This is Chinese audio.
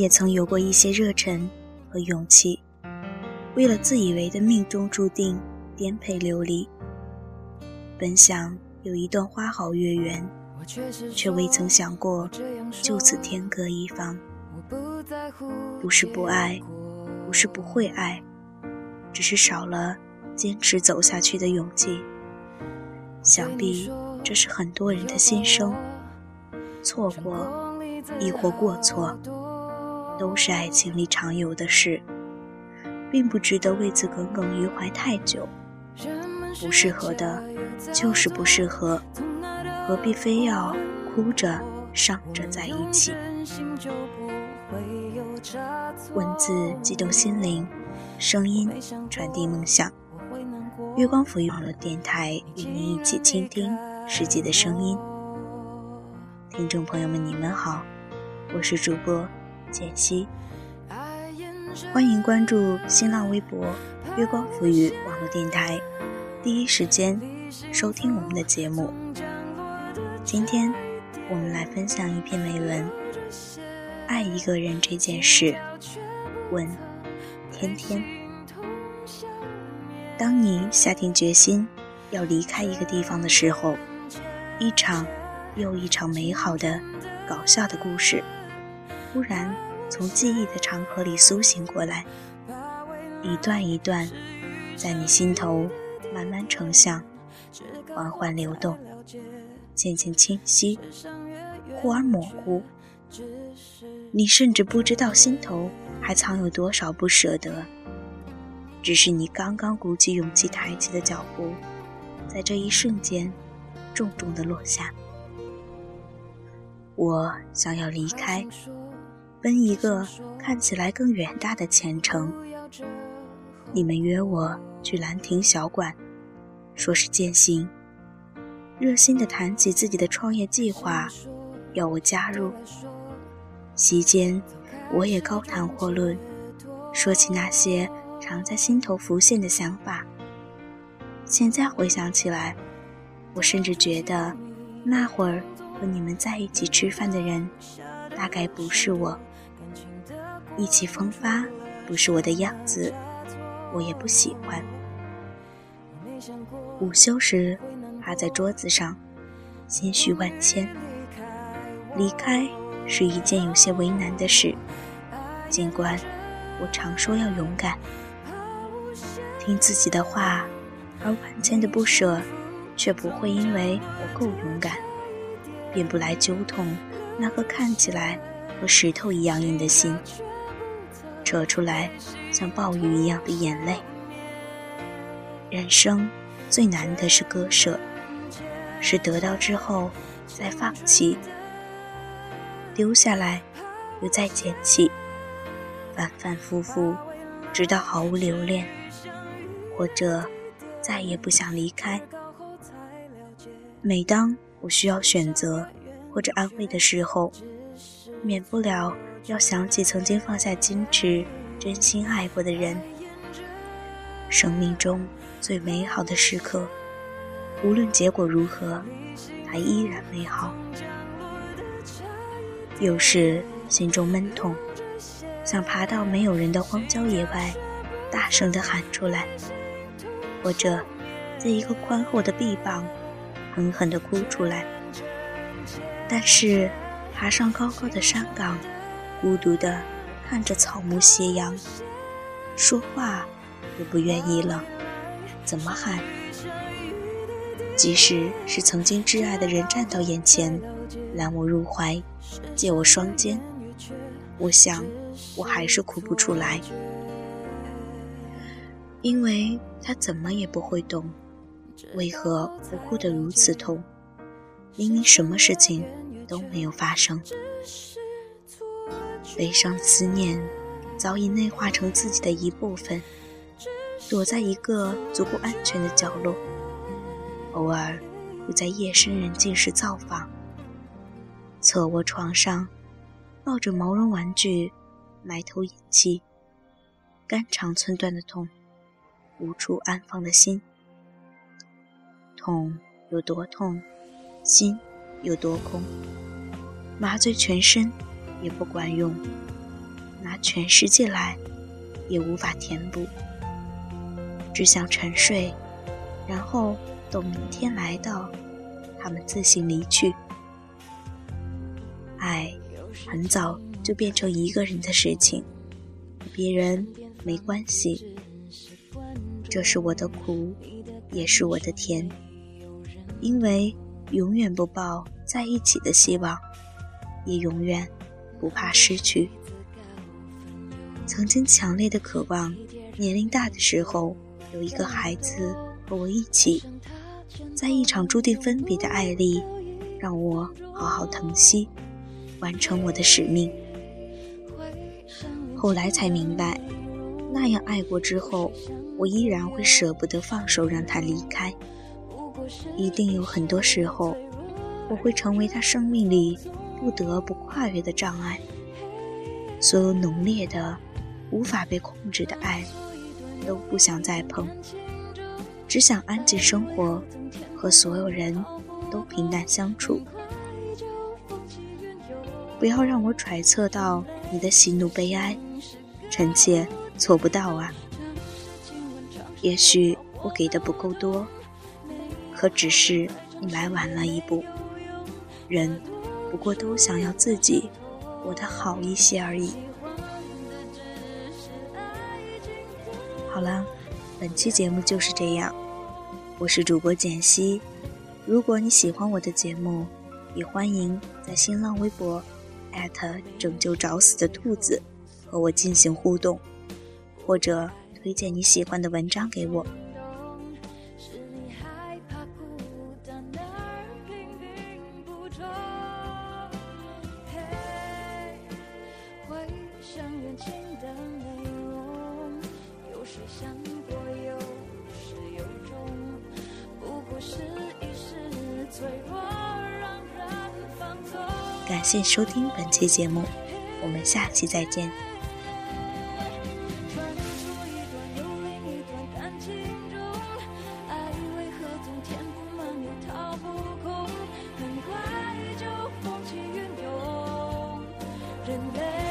也曾有过一些热忱和勇气，为了自以为的命中注定颠沛流离。本想有一段花好月圆，却未曾想过就此天各一方。不是不爱，不是不会爱，只是少了坚持走下去的勇气。想必这是很多人的心声。错过，亦或过错，都是爱情里常有的事，并不值得为此耿耿于怀太久。不适合的，就是不适合，何必非要哭着伤着在一起？文字激动心灵，声音传递梦想。月光抚育网络电台与您一起倾听世界的声音。听众朋友们，你们好，我是主播简溪，欢迎关注新浪微博“月光抚育网络电台”，第一时间收听我们的节目。今天我们来分享一篇美文：爱一个人这件事。问天天，当你下定决心要离开一个地方的时候，一场。又一场美好的、搞笑的故事，忽然从记忆的长河里苏醒过来，一段一段，在你心头慢慢成像，缓缓流动，渐渐清晰，忽而模糊。你甚至不知道心头还藏有多少不舍得，只是你刚刚鼓起勇气抬起的脚步，在这一瞬间，重重的落下。我想要离开，奔一个看起来更远大的前程。你们约我去兰亭小馆，说是践行，热心地谈起自己的创业计划，要我加入。席间，我也高谈阔论，说起那些常在心头浮现的想法。现在回想起来，我甚至觉得那会儿。和你们在一起吃饭的人，大概不是我。意气风发不是我的样子，我也不喜欢。午休时，趴在桌子上，心绪万千。离开是一件有些为难的事，尽管我常说要勇敢，听自己的话，而万千的不舍，却不会因为我够勇敢。便不来揪痛那颗看起来和石头一样硬的心，扯出来像暴雨一样的眼泪。人生最难的是割舍，是得到之后再放弃，丢下来又再捡起，反反复复，直到毫无留恋，或者再也不想离开。每当。我需要选择或者安慰的时候，免不了要想起曾经放下矜持、真心爱过的人。生命中最美好的时刻，无论结果如何，它依然美好。有时心中闷痛，想爬到没有人的荒郊野外，大声地喊出来，或者在一个宽厚的臂膀。狠狠地哭出来，但是爬上高高的山岗，孤独地看着草木斜阳，说话也不愿意了，怎么喊？即使是曾经挚爱的人站到眼前，揽我入怀，借我双肩，我想我还是哭不出来，因为他怎么也不会懂。为何我哭得如此痛？明明什么事情都没有发生。悲伤思念早已内化成自己的一部分，躲在一个足够安全的角落，偶尔会在夜深人静时造访。侧卧床上，抱着毛绒玩具，埋头饮泣，肝肠寸断的痛，无处安放的心。痛有多痛，心有多空，麻醉全身也不管用，拿全世界来，也无法填补。只想沉睡，然后等明天来到，他们自行离去。爱很早就变成一个人的事情，别人没关系。这是我的苦，也是我的甜，因为永远不抱在一起的希望，也永远不怕失去。曾经强烈的渴望，年龄大的时候有一个孩子和我一起，在一场注定分别的爱里，让我好好疼惜，完成我的使命。后来才明白，那样爱过之后，我依然会舍不得放手让他离开。一定有很多时候，我会成为他生命里不得不跨越的障碍。所有浓烈的。无法被控制的爱，都不想再碰，只想安静生活，和所有人都平淡相处。不要让我揣测到你的喜怒悲哀，臣妾做不到啊。也许我给的不够多，可只是你来晚了一步。人不过都想要自己活得好一些而已。好了，本期节目就是这样。我是主播简溪，如果你喜欢我的节目，也欢迎在新浪微博艾特拯救找死的兔子和我进行互动，或者推荐你喜欢的文章给我。想过有始有终不过是一时脆弱让人放纵感谢收听本期节目，我们下期再见。喜欢